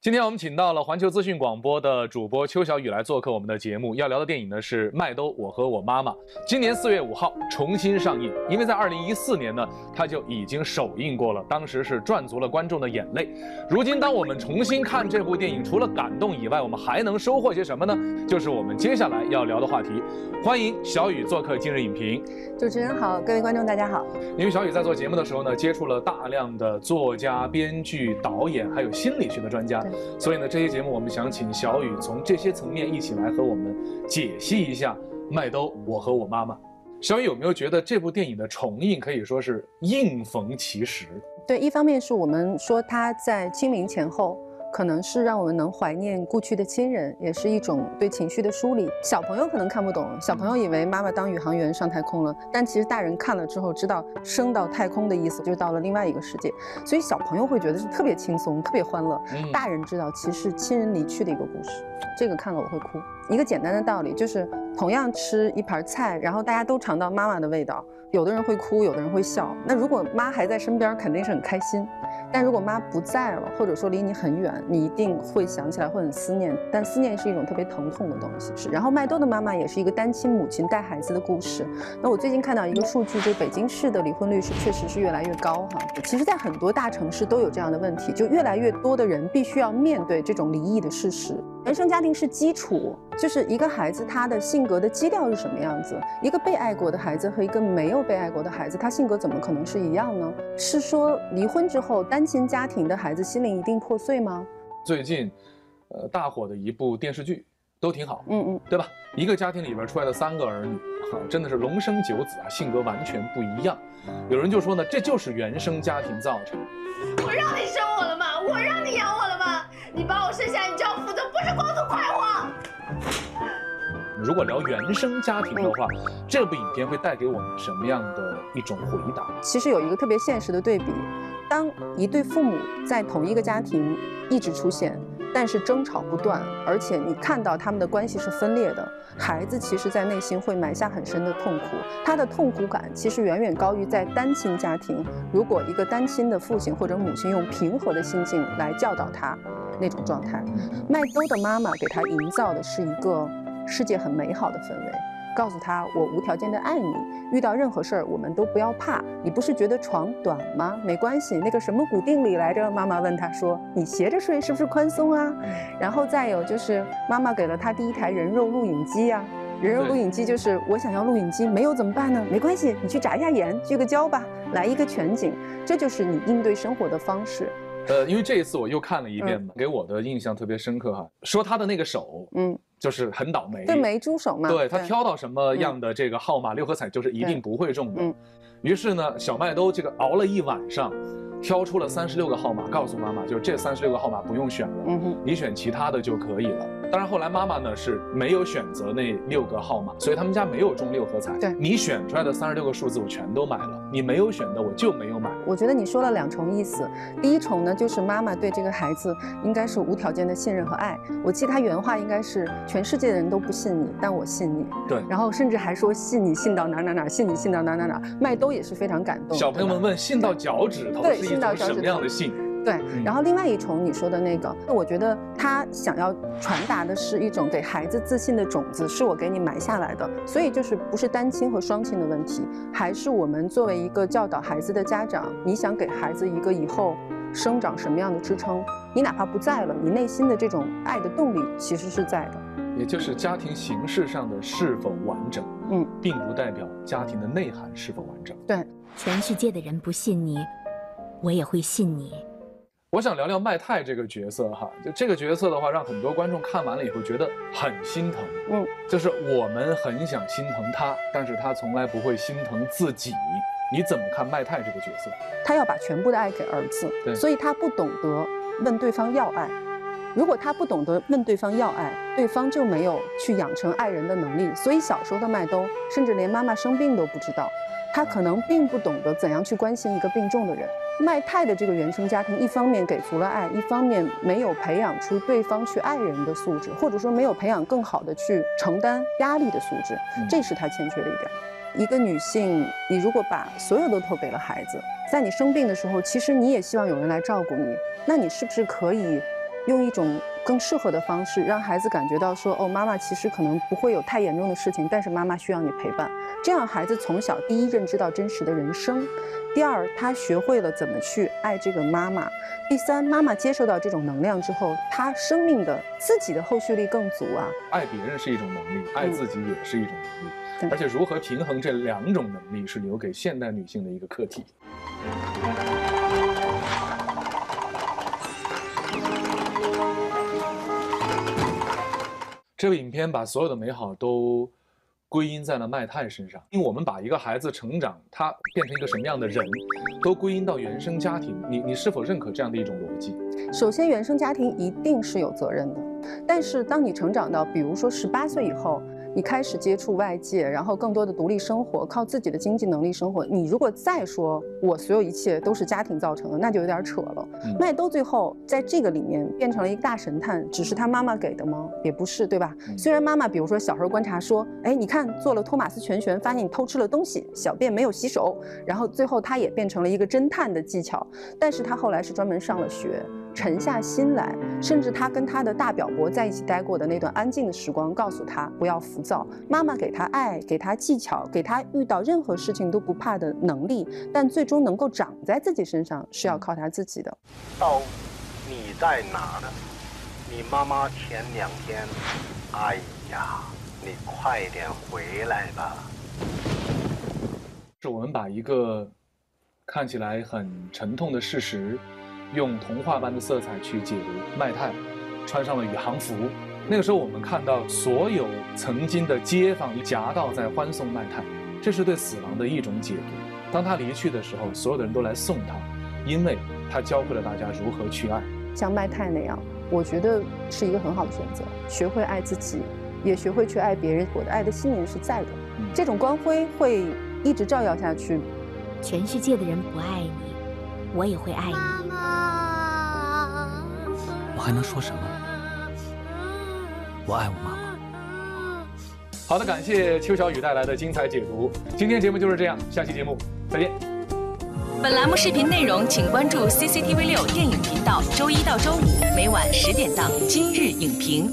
今天我们请到了环球资讯广播的主播邱小雨来做客我们的节目。要聊的电影呢是《麦兜我和我妈妈》，今年四月五号重新上映。因为在二零一四年呢，它就已经首映过了，当时是赚足了观众的眼泪。如今，当我们重新看这部电影，除了感动以外，我们还能收获些什么呢？就是我们接下来要聊的话题。欢迎小雨做客今日影评。主持人好，各位观众大家好。因为小雨在做节目的时候呢，接触了大量的作家、编剧、导演，还有心理学的专家。所以呢，这期节目我们想请小雨从这些层面一起来和我们解析一下《麦兜我和我妈妈》。小雨有没有觉得这部电影的重映可以说是应逢其时？对，一方面是我们说他在清明前后。可能是让我们能怀念故去的亲人，也是一种对情绪的梳理。小朋友可能看不懂，小朋友以为妈妈当宇航员上太空了，但其实大人看了之后知道，升到太空的意思就是到了另外一个世界，所以小朋友会觉得是特别轻松、特别欢乐。大人知道，其实亲人离去的一个故事，这个看了我会哭。一个简单的道理就是，同样吃一盘菜，然后大家都尝到妈妈的味道，有的人会哭，有的人会笑。那如果妈还在身边，肯定是很开心。但如果妈不在了，或者说离你很远，你一定会想起来，会很思念。但思念是一种特别疼痛的东西。是。然后麦兜的妈妈也是一个单亲母亲带孩子的故事。那我最近看到一个数据，就北京市的离婚率是确实是越来越高哈。其实，在很多大城市都有这样的问题，就越来越多的人必须要面对这种离异的事实。原生家庭是基础，就是一个孩子他的性格的基调是什么样子？一个被爱过的孩子和一个没有被爱过的孩子，他性格怎么可能是一样呢？是说离婚之后单亲家庭的孩子心灵一定破碎吗？最近，呃，大火的一部电视剧都挺好，嗯嗯，对吧？一个家庭里边出来的三个儿女，哈，真的是龙生九子啊，性格完全不一样。有人就说呢，这就是原生家庭造成。我让你生我了吗？我让你养我了吗？你把我生下，你就要负责，不是光图快活。如果聊原生家庭的话，这部影片会带给我们什么样的一种回答？其实有一个特别现实的对比，当一对父母在同一个家庭一直出现。但是争吵不断，而且你看到他们的关系是分裂的，孩子其实，在内心会埋下很深的痛苦。他的痛苦感其实远远高于在单亲家庭，如果一个单亲的父亲或者母亲用平和的心境来教导他，那种状态。麦兜的妈妈给他营造的是一个世界很美好的氛围。告诉他，我无条件的爱你。遇到任何事儿，我们都不要怕。你不是觉得床短吗？没关系，那个什么古定理来着？妈妈问他说：“你斜着睡是不是宽松啊？”然后再有就是，妈妈给了他第一台人肉录影机呀。人肉录影机就是我想要录影机，没有怎么办呢？没关系，你去眨一下眼，聚个焦吧，来一个全景。这就是你应对生活的方式。呃，因为这一次我又看了一遍嘛，给我的印象特别深刻哈。说他的那个手，嗯，就是很倒霉，对，没珠手嘛。对他挑到什么样的这个号码六合彩，就是一定不会中的。于是呢，小麦兜这个熬了一晚上。挑出了三十六个号码，告诉妈妈，就是这三十六个号码不用选了，嗯，你选其他的就可以了。当然后来妈妈呢是没有选择那六个号码，所以他们家没有中六合彩。对，你选出来的三十六个数字我全都买了，你没有选的我就没有买。我觉得你说了两重意思，第一重呢就是妈妈对这个孩子应该是无条件的信任和爱。我记得他原话应该是全世界的人都不信你，但我信你。对，然后甚至还说信你信到哪哪哪，信你信到哪哪哪。麦兜也是非常感动。小朋友们问信到脚趾头。对。信到什么样的信？对，然后另外一重你说的那个，我觉得他想要传达的是一种给孩子自信的种子，是我给你埋下来的。所以就是不是单亲和双亲的问题，还是我们作为一个教导孩子的家长，你想给孩子一个以后生长什么样的支撑？你哪怕不在了，你内心的这种爱的动力其实是在的。也就是家庭形式上的是否完整，嗯，并不代表家庭的内涵是否完整。对，全世界的人不信你。我也会信你。我想聊聊麦太这个角色哈，就这个角色的话，让很多观众看完了以后觉得很心疼。嗯，就是我们很想心疼他，但是他从来不会心疼自己。你怎么看麦太这个角色？他要把全部的爱给儿子，对，所以他不懂得问对方要爱。如果他不懂得问对方要爱，对方就没有去养成爱人的能力。所以小时候的麦兜，甚至连妈妈生病都不知道。他可能并不懂得怎样去关心一个病重的人。麦泰的这个原生家庭，一方面给足了爱，一方面没有培养出对方去爱人的素质，或者说没有培养更好的去承担压力的素质，这是他欠缺的一点。一个女性，你如果把所有都托给了孩子，在你生病的时候，其实你也希望有人来照顾你，那你是不是可以用一种？更适合的方式，让孩子感觉到说，哦，妈妈其实可能不会有太严重的事情，但是妈妈需要你陪伴。这样孩子从小第一认知到真实的人生，第二他学会了怎么去爱这个妈妈，第三妈妈接受到这种能量之后，他生命的自己的后续力更足啊。爱别人是一种能力，爱自己也是一种能力，而且如何平衡这两种能力，是留给现代女性的一个课题。这部影片把所有的美好都归因在了卖炭身上，因为我们把一个孩子成长，他变成一个什么样的人，都归因到原生家庭。你你是否认可这样的一种逻辑？首先，原生家庭一定是有责任的，但是当你成长到，比如说十八岁以后。你开始接触外界，然后更多的独立生活，靠自己的经济能力生活。你如果再说我所有一切都是家庭造成的，那就有点扯了。麦兜最后在这个里面变成了一个大神探，只是他妈妈给的吗？也不是，对吧？虽然妈妈，比如说小时候观察说，哎，你看做了托马斯全旋，发现你偷吃了东西，小便没有洗手，然后最后他也变成了一个侦探的技巧，但是他后来是专门上了学。沉下心来，甚至他跟他的大表伯在一起待过的那段安静的时光，告诉他不要浮躁。妈妈给他爱，给他技巧，给他遇到任何事情都不怕的能力，但最终能够长在自己身上，是要靠他自己的。到，你在哪呢？你妈妈前两天，哎呀，你快点回来吧。是我们把一个看起来很沉痛的事实。用童话般的色彩去解读麦太，穿上了宇航服。那个时候，我们看到所有曾经的街坊夹道在欢送麦太，这是对死亡的一种解读。当他离去的时候，所有的人都来送他，因为他教会了大家如何去爱。像麦太那样，我觉得是一个很好的选择。学会爱自己，也学会去爱别人。我的爱的信念是在的，这种光辉会一直照耀下去。全世界的人不爱你，我也会爱你。我还能说什么？我爱我妈妈。好的，感谢邱小雨带来的精彩解读。今天节目就是这样，下期节目再见。本栏目视频内容，请关注 CCTV 六电影频道，周一到周五每晚十点档《今日影评》。